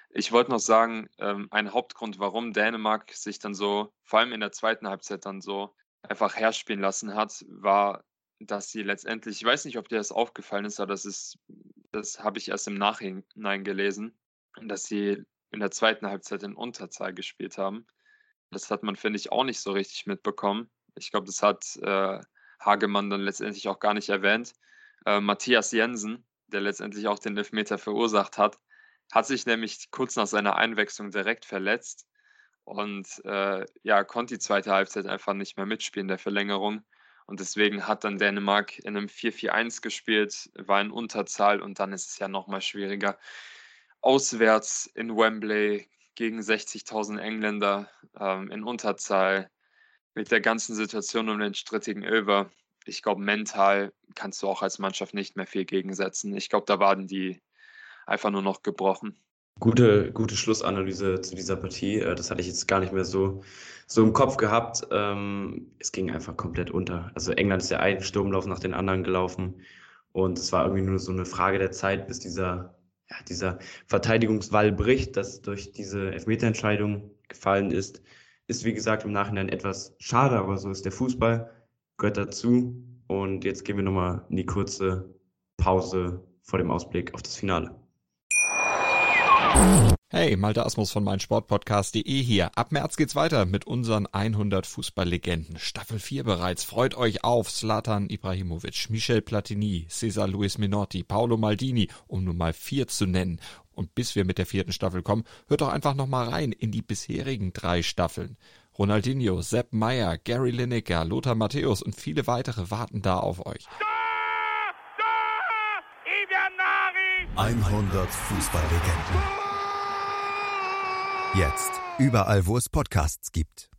Ich wollte noch sagen, ähm, ein Hauptgrund, warum Dänemark sich dann so, vor allem in der zweiten Halbzeit dann so einfach herspielen lassen hat, war, dass sie letztendlich, ich weiß nicht, ob dir das aufgefallen ist, aber das ist, das habe ich erst im Nachhinein gelesen, dass sie in der zweiten Halbzeit in Unterzahl gespielt haben. Das hat man, finde ich, auch nicht so richtig mitbekommen. Ich glaube, das hat äh, Hagemann dann letztendlich auch gar nicht erwähnt. Äh, Matthias Jensen, der letztendlich auch den Elfmeter verursacht hat, hat sich nämlich kurz nach seiner Einwechslung direkt verletzt und äh, ja, konnte die zweite Halbzeit einfach nicht mehr mitspielen der Verlängerung. Und deswegen hat dann Dänemark in einem 4-4-1 gespielt, war in Unterzahl und dann ist es ja nochmal schwieriger. Auswärts in Wembley gegen 60.000 Engländer ähm, in Unterzahl mit der ganzen Situation um den strittigen Över. Ich glaube, mental kannst du auch als Mannschaft nicht mehr viel gegensetzen. Ich glaube, da waren die einfach nur noch gebrochen. Gute, gute Schlussanalyse zu dieser Partie. Äh, das hatte ich jetzt gar nicht mehr so, so im Kopf gehabt. Ähm, es ging einfach komplett unter. Also England ist ja einen Sturmlauf nach den anderen gelaufen. Und es war irgendwie nur so eine Frage der Zeit, bis dieser, ja, dieser Verteidigungswall bricht, das durch diese Elfmeterentscheidung gefallen ist. Ist, wie gesagt, im Nachhinein etwas schade, aber so ist der Fußball, gehört dazu. Und jetzt gehen wir nochmal in die kurze Pause vor dem Ausblick auf das Finale. Hey, Malte Asmus von meinsportpodcast.de hier. Ab März geht's weiter mit unseren 100 Fußballlegenden. Staffel 4 bereits. Freut euch auf Zlatan Ibrahimovic, Michel Platini, Cesar Luis Minotti, Paolo Maldini, um nur mal vier zu nennen. Und bis wir mit der vierten Staffel kommen, hört doch einfach noch mal rein in die bisherigen drei Staffeln. Ronaldinho, Sepp Meyer, Gary Lineker, Lothar Matthäus und viele weitere warten da auf euch. 100 Fußballlegenden. Jetzt überall, wo es Podcasts gibt.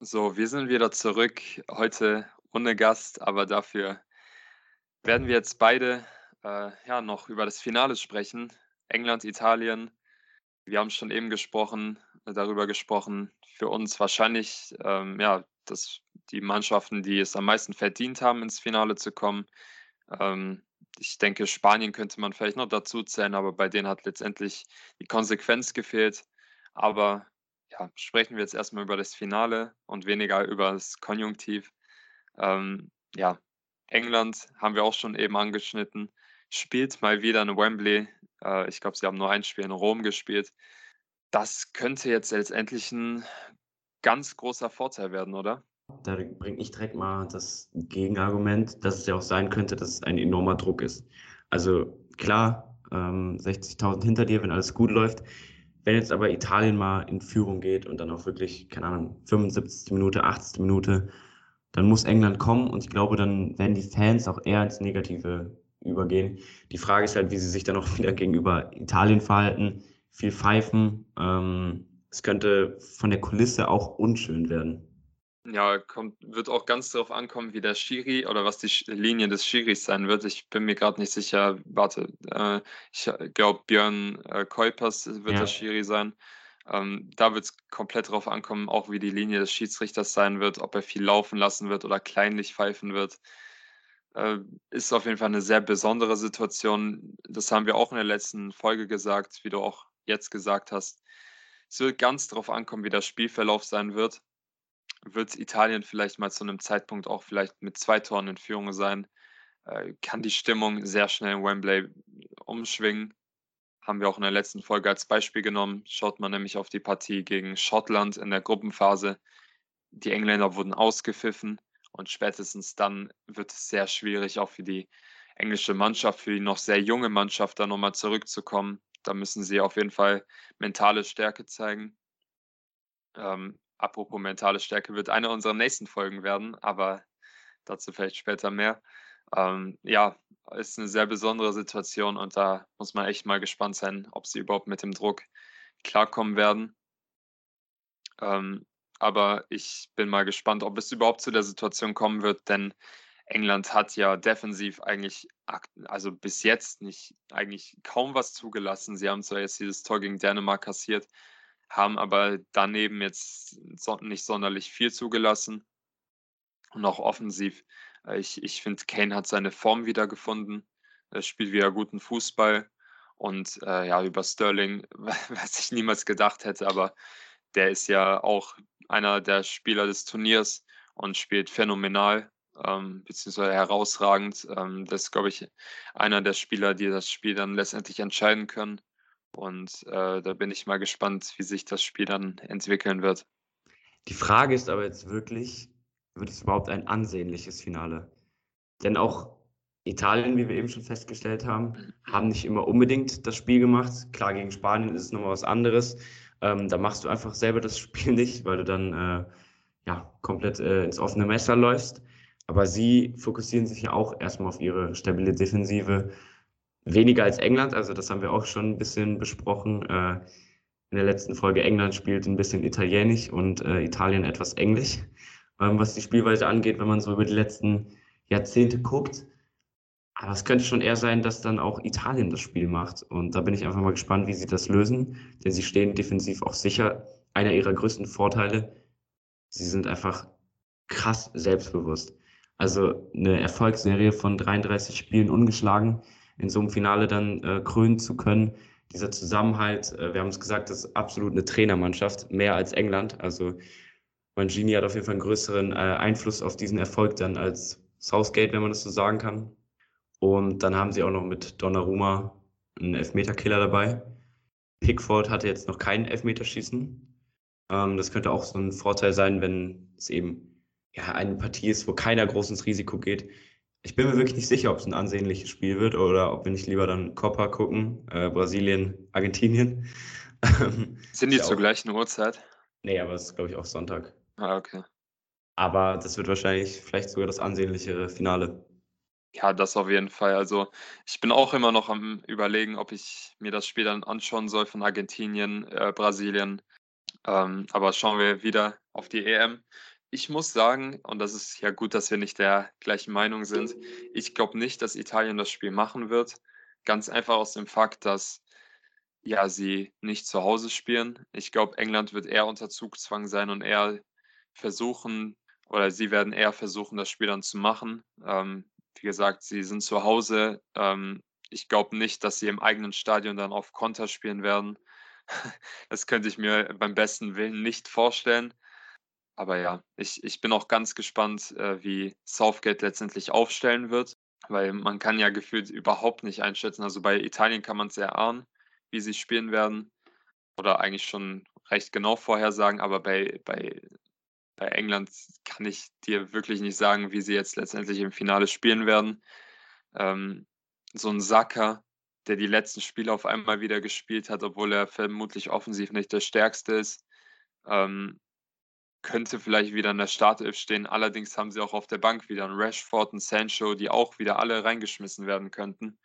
So, wir sind wieder zurück. Heute ohne Gast, aber dafür werden wir jetzt beide äh, ja noch über das Finale sprechen. England, Italien. Wir haben schon eben gesprochen, darüber gesprochen. Für uns wahrscheinlich ähm, ja, dass die Mannschaften, die es am meisten verdient haben, ins Finale zu kommen. Ähm, ich denke, Spanien könnte man vielleicht noch dazu zählen, aber bei denen hat letztendlich die Konsequenz gefehlt. Aber ja, sprechen wir jetzt erstmal über das Finale und weniger über das Konjunktiv. Ähm, ja, England haben wir auch schon eben angeschnitten, spielt mal wieder in Wembley. Äh, ich glaube, sie haben nur ein Spiel in Rom gespielt. Das könnte jetzt letztendlich ein ganz großer Vorteil werden, oder? Da bringe ich direkt mal das Gegenargument, dass es ja auch sein könnte, dass es ein enormer Druck ist. Also klar, ähm, 60.000 hinter dir, wenn alles gut läuft. Wenn jetzt aber Italien mal in Führung geht und dann auch wirklich, keine Ahnung, 75. Minute, 80. Minute dann muss England kommen und ich glaube, dann werden die Fans auch eher ins Negative übergehen. Die Frage ist halt, wie sie sich dann auch wieder gegenüber Italien verhalten. Viel pfeifen. Ähm, es könnte von der Kulisse auch unschön werden. Ja, kommt, wird auch ganz darauf ankommen, wie der Schiri oder was die Linie des Schiris sein wird. Ich bin mir gerade nicht sicher. Warte, äh, ich glaube, Björn äh, Kuipers wird ja. der Schiri sein. Ähm, da wird es komplett darauf ankommen, auch wie die Linie des Schiedsrichters sein wird, ob er viel laufen lassen wird oder kleinlich pfeifen wird. Äh, ist auf jeden Fall eine sehr besondere Situation. Das haben wir auch in der letzten Folge gesagt, wie du auch jetzt gesagt hast. Es wird ganz darauf ankommen, wie der Spielverlauf sein wird wird Italien vielleicht mal zu einem Zeitpunkt auch vielleicht mit zwei Toren in Führung sein, äh, kann die Stimmung sehr schnell in Wembley umschwingen. Haben wir auch in der letzten Folge als Beispiel genommen. Schaut man nämlich auf die Partie gegen Schottland in der Gruppenphase. Die Engländer wurden ausgepfiffen und spätestens dann wird es sehr schwierig, auch für die englische Mannschaft, für die noch sehr junge Mannschaft, da nochmal zurückzukommen. Da müssen sie auf jeden Fall mentale Stärke zeigen. Ähm, apropos mentale Stärke, wird eine unserer nächsten Folgen werden, aber dazu vielleicht später mehr. Ähm, ja, ist eine sehr besondere Situation und da muss man echt mal gespannt sein, ob sie überhaupt mit dem Druck klarkommen werden. Ähm, aber ich bin mal gespannt, ob es überhaupt zu der Situation kommen wird, denn England hat ja defensiv eigentlich, also bis jetzt nicht eigentlich kaum was zugelassen. Sie haben zwar jetzt dieses Tor gegen Dänemark kassiert, haben aber daneben jetzt nicht sonderlich viel zugelassen. Und auch offensiv, äh, ich, ich finde, Kane hat seine Form wiedergefunden, er spielt wieder guten Fußball. Und äh, ja, über Sterling, was ich niemals gedacht hätte, aber der ist ja auch einer der Spieler des Turniers und spielt phänomenal, ähm, beziehungsweise herausragend. Ähm, das ist, glaube ich, einer der Spieler, die das Spiel dann letztendlich entscheiden können. Und äh, da bin ich mal gespannt, wie sich das Spiel dann entwickeln wird. Die Frage ist aber jetzt wirklich, wird es überhaupt ein ansehnliches Finale? Denn auch Italien, wie wir eben schon festgestellt haben, haben nicht immer unbedingt das Spiel gemacht. Klar, gegen Spanien ist es nochmal was anderes. Ähm, da machst du einfach selber das Spiel nicht, weil du dann äh, ja, komplett äh, ins offene Messer läufst. Aber sie fokussieren sich ja auch erstmal auf ihre stabile Defensive weniger als England, also das haben wir auch schon ein bisschen besprochen. Äh, in der letzten Folge England spielt ein bisschen Italienisch und äh, Italien etwas Englisch, ähm, was die Spielweise angeht, wenn man so über die letzten Jahrzehnte guckt. Aber es könnte schon eher sein, dass dann auch Italien das Spiel macht. Und da bin ich einfach mal gespannt, wie sie das lösen. Denn sie stehen defensiv auch sicher. Einer ihrer größten Vorteile, sie sind einfach krass selbstbewusst. Also eine Erfolgsserie von 33 Spielen ungeschlagen in so einem Finale dann äh, krönen zu können. Dieser Zusammenhalt, äh, wir haben es gesagt, das ist absolut eine Trainermannschaft, mehr als England. Also Mangini hat auf jeden Fall einen größeren äh, Einfluss auf diesen Erfolg dann als Southgate, wenn man das so sagen kann. Und dann haben sie auch noch mit Donnarumma einen Elfmeterkiller dabei. Pickford hatte jetzt noch keinen Elfmeterschießen. Ähm, das könnte auch so ein Vorteil sein, wenn es eben ja, eine Partie ist, wo keiner groß ins Risiko geht ich bin mir wirklich nicht sicher, ob es ein ansehnliches Spiel wird oder ob wir nicht lieber dann Copa gucken, äh, Brasilien, Argentinien. Sind die zur gleichen Uhrzeit? Nee, aber es ist, glaube ich, auch Sonntag. Ah, okay. Aber das wird wahrscheinlich vielleicht sogar das ansehnlichere Finale. Ja, das auf jeden Fall. Also ich bin auch immer noch am Überlegen, ob ich mir das Spiel dann anschauen soll von Argentinien, äh, Brasilien. Ähm, aber schauen wir wieder auf die EM ich muss sagen, und das ist ja gut, dass wir nicht der gleichen Meinung sind, ich glaube nicht, dass Italien das Spiel machen wird. Ganz einfach aus dem Fakt, dass ja sie nicht zu Hause spielen. Ich glaube, England wird eher unter Zugzwang sein und eher versuchen, oder sie werden eher versuchen, das Spiel dann zu machen. Ähm, wie gesagt, sie sind zu Hause. Ähm, ich glaube nicht, dass sie im eigenen Stadion dann auf Konter spielen werden. Das könnte ich mir beim besten Willen nicht vorstellen. Aber ja, ich, ich bin auch ganz gespannt, äh, wie Southgate letztendlich aufstellen wird, weil man kann ja gefühlt überhaupt nicht einschätzen. Also bei Italien kann man es erahnen, wie sie spielen werden oder eigentlich schon recht genau vorhersagen, aber bei, bei, bei England kann ich dir wirklich nicht sagen, wie sie jetzt letztendlich im Finale spielen werden. Ähm, so ein Saka, der die letzten Spiele auf einmal wieder gespielt hat, obwohl er vermutlich offensiv nicht der stärkste ist. Ähm, könnte vielleicht wieder in der Startelf stehen. Allerdings haben sie auch auf der Bank wieder einen Rashford, einen Sancho, die auch wieder alle reingeschmissen werden könnten.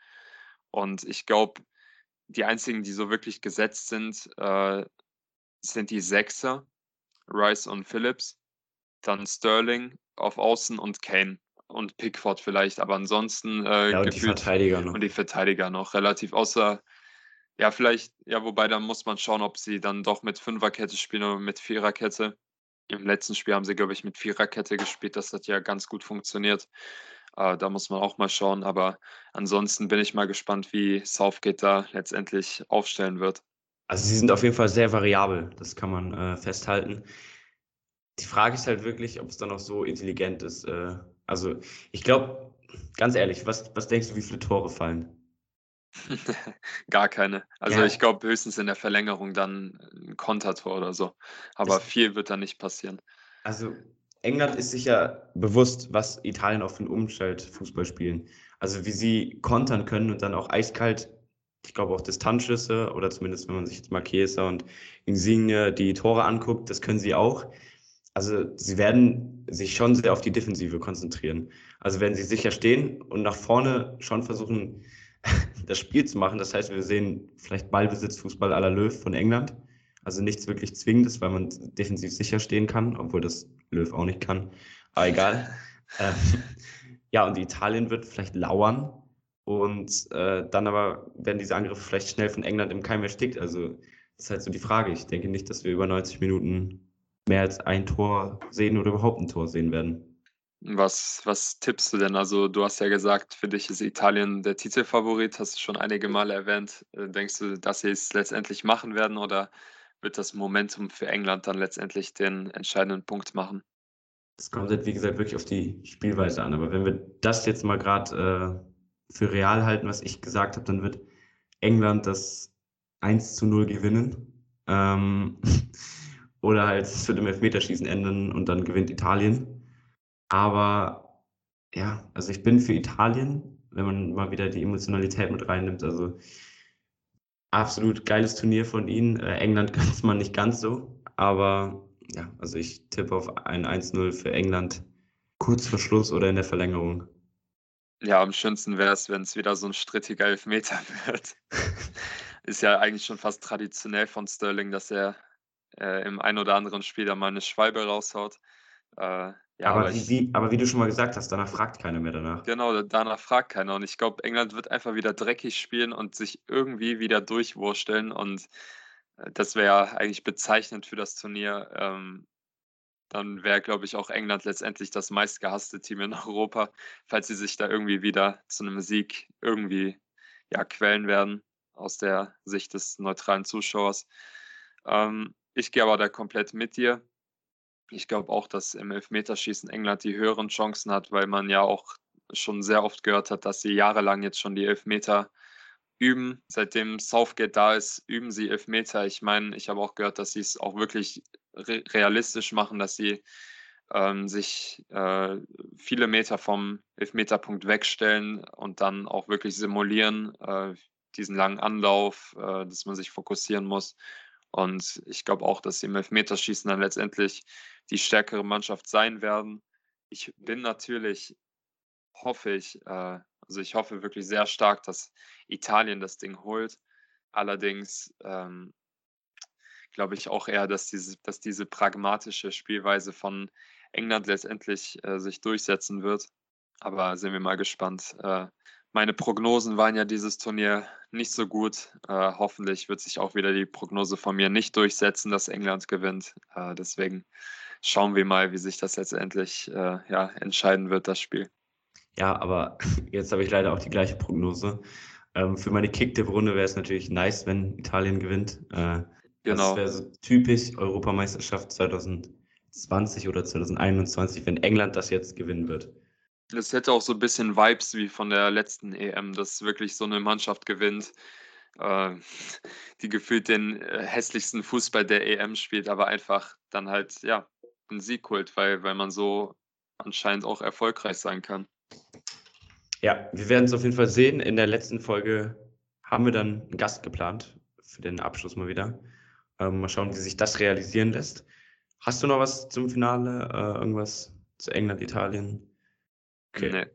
Und ich glaube, die einzigen, die so wirklich gesetzt sind, äh, sind die Sechser, Rice und Phillips, dann Sterling auf Außen und Kane und Pickford vielleicht, aber ansonsten äh, ja, und die Verteidiger noch. Und die Verteidiger noch relativ, außer ja, vielleicht, ja, wobei dann muss man schauen, ob sie dann doch mit Fünferkette spielen oder mit Viererkette. Im letzten Spiel haben sie, glaube ich, mit Viererkette gespielt. Das hat ja ganz gut funktioniert. Äh, da muss man auch mal schauen. Aber ansonsten bin ich mal gespannt, wie Southgate da letztendlich aufstellen wird. Also sie sind auf jeden Fall sehr variabel, das kann man äh, festhalten. Die Frage ist halt wirklich, ob es dann noch so intelligent ist. Äh, also ich glaube, ganz ehrlich, was, was denkst du, wie viele Tore fallen? Gar keine. Also ja. ich glaube höchstens in der Verlängerung dann ein Kontertor oder so. Aber das, viel wird da nicht passieren. Also England ist sich ja bewusst, was Italien auf den Umschaltfußball spielen. Also wie sie kontern können und dann auch eiskalt ich glaube auch Distanzschüsse oder zumindest wenn man sich jetzt mal Chiesa und Insigne die Tore anguckt, das können sie auch. Also sie werden sich schon sehr auf die Defensive konzentrieren. Also werden sie sicher stehen und nach vorne schon versuchen, das Spiel zu machen. Das heißt, wir sehen vielleicht Ballbesitzfußball à la Löw von England. Also nichts wirklich Zwingendes, weil man defensiv sicher stehen kann, obwohl das Löw auch nicht kann. Aber egal. ähm, ja, und Italien wird vielleicht lauern und äh, dann aber werden diese Angriffe vielleicht schnell von England im Keim erstickt. Also das ist halt so die Frage. Ich denke nicht, dass wir über 90 Minuten mehr als ein Tor sehen oder überhaupt ein Tor sehen werden. Was, was tippst du denn? Also du hast ja gesagt, für dich ist Italien der Titelfavorit, hast du schon einige Male erwähnt. Äh, denkst du, dass sie es letztendlich machen werden oder wird das Momentum für England dann letztendlich den entscheidenden Punkt machen? Es kommt halt, wie gesagt, wirklich auf die Spielweise an. Aber wenn wir das jetzt mal gerade äh, für real halten, was ich gesagt habe, dann wird England das 1 zu 0 gewinnen. Ähm, oder halt es wird im Elfmeterschießen enden und dann gewinnt Italien. Aber ja, also ich bin für Italien, wenn man mal wieder die Emotionalität mit reinnimmt. Also absolut geiles Turnier von ihnen. Äh, England kann man nicht ganz so, aber ja, also ich tippe auf ein 1-0 für England kurz vor Schluss oder in der Verlängerung. Ja, am schönsten wäre es, wenn es wieder so ein strittiger Elfmeter wird. Ist ja eigentlich schon fast traditionell von Sterling, dass er äh, im ein oder anderen Spiel da mal eine Schwalbe raushaut. Äh, ja, aber, aber, wie, ich, wie, aber wie du schon mal gesagt hast, danach fragt keiner mehr danach. Genau, danach fragt keiner. Und ich glaube, England wird einfach wieder dreckig spielen und sich irgendwie wieder durchwursteln. Und äh, das wäre ja eigentlich bezeichnend für das Turnier. Ähm, dann wäre, glaube ich, auch England letztendlich das meistgehasste Team in Europa, falls sie sich da irgendwie wieder zu einem Sieg irgendwie ja, quälen werden aus der Sicht des neutralen Zuschauers. Ähm, ich gehe aber da komplett mit dir. Ich glaube auch, dass im Elfmeterschießen England die höheren Chancen hat, weil man ja auch schon sehr oft gehört hat, dass sie jahrelang jetzt schon die Elfmeter üben. Seitdem Southgate da ist, üben sie Elfmeter. Ich meine, ich habe auch gehört, dass sie es auch wirklich re realistisch machen, dass sie ähm, sich äh, viele Meter vom Elfmeterpunkt wegstellen und dann auch wirklich simulieren, äh, diesen langen Anlauf, äh, dass man sich fokussieren muss. Und ich glaube auch, dass sie im Elfmeterschießen dann letztendlich die stärkere Mannschaft sein werden. Ich bin natürlich, hoffe ich, äh, also ich hoffe wirklich sehr stark, dass Italien das Ding holt. Allerdings ähm, glaube ich auch eher, dass diese, dass diese pragmatische Spielweise von England letztendlich äh, sich durchsetzen wird. Aber sind wir mal gespannt. Äh, meine Prognosen waren ja dieses Turnier nicht so gut. Äh, hoffentlich wird sich auch wieder die Prognose von mir nicht durchsetzen, dass England gewinnt. Äh, deswegen schauen wir mal, wie sich das letztendlich äh, ja, entscheiden wird, das Spiel. Ja, aber jetzt habe ich leider auch die gleiche Prognose. Ähm, für meine Kicktipp-Runde wäre es natürlich nice, wenn Italien gewinnt. Äh, genau. Das wäre so typisch Europameisterschaft 2020 oder 2021, wenn England das jetzt gewinnen wird. Das hätte auch so ein bisschen Vibes wie von der letzten EM, dass wirklich so eine Mannschaft gewinnt, äh, die gefühlt den äh, hässlichsten Fußball der EM spielt, aber einfach dann halt, ja, einen Sieg holt, weil, weil man so anscheinend auch erfolgreich sein kann. Ja, wir werden es auf jeden Fall sehen. In der letzten Folge haben wir dann einen Gast geplant für den Abschluss mal wieder. Ähm, mal schauen, wie sich das realisieren lässt. Hast du noch was zum Finale? Äh, irgendwas zu England, Italien? Okay. Nee.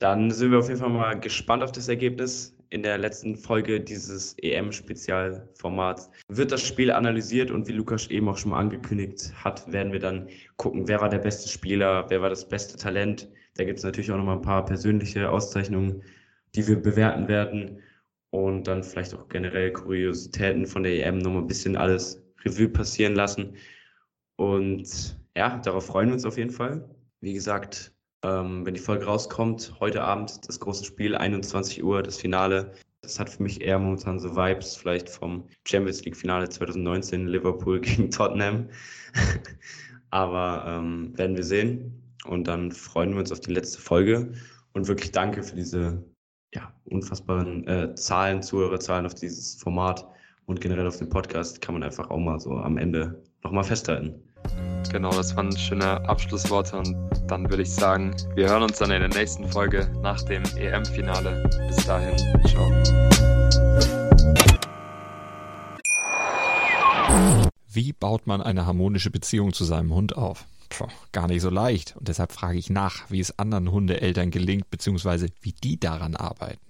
Dann sind wir auf jeden Fall mal gespannt auf das Ergebnis. In der letzten Folge dieses EM-Spezialformats wird das Spiel analysiert und wie Lukas eben auch schon mal angekündigt hat, werden wir dann gucken, wer war der beste Spieler, wer war das beste Talent. Da gibt es natürlich auch noch mal ein paar persönliche Auszeichnungen, die wir bewerten werden und dann vielleicht auch generell Kuriositäten von der EM noch mal ein bisschen alles Revue passieren lassen. Und ja, darauf freuen wir uns auf jeden Fall. Wie gesagt, ähm, wenn die Folge rauskommt, heute Abend das große Spiel, 21 Uhr, das Finale. Das hat für mich eher momentan so Vibes vielleicht vom Champions League Finale 2019, Liverpool gegen Tottenham. Aber ähm, werden wir sehen. Und dann freuen wir uns auf die letzte Folge. Und wirklich danke für diese ja, unfassbaren äh, Zahlen, Zuhörerzahlen auf dieses Format und generell auf den Podcast. Kann man einfach auch mal so am Ende nochmal festhalten. Genau, das waren schöne Abschlussworte und dann würde ich sagen, wir hören uns dann in der nächsten Folge nach dem EM-Finale. Bis dahin, ciao. Wie baut man eine harmonische Beziehung zu seinem Hund auf? Puh, gar nicht so leicht. Und deshalb frage ich nach, wie es anderen Hundeeltern gelingt, beziehungsweise wie die daran arbeiten.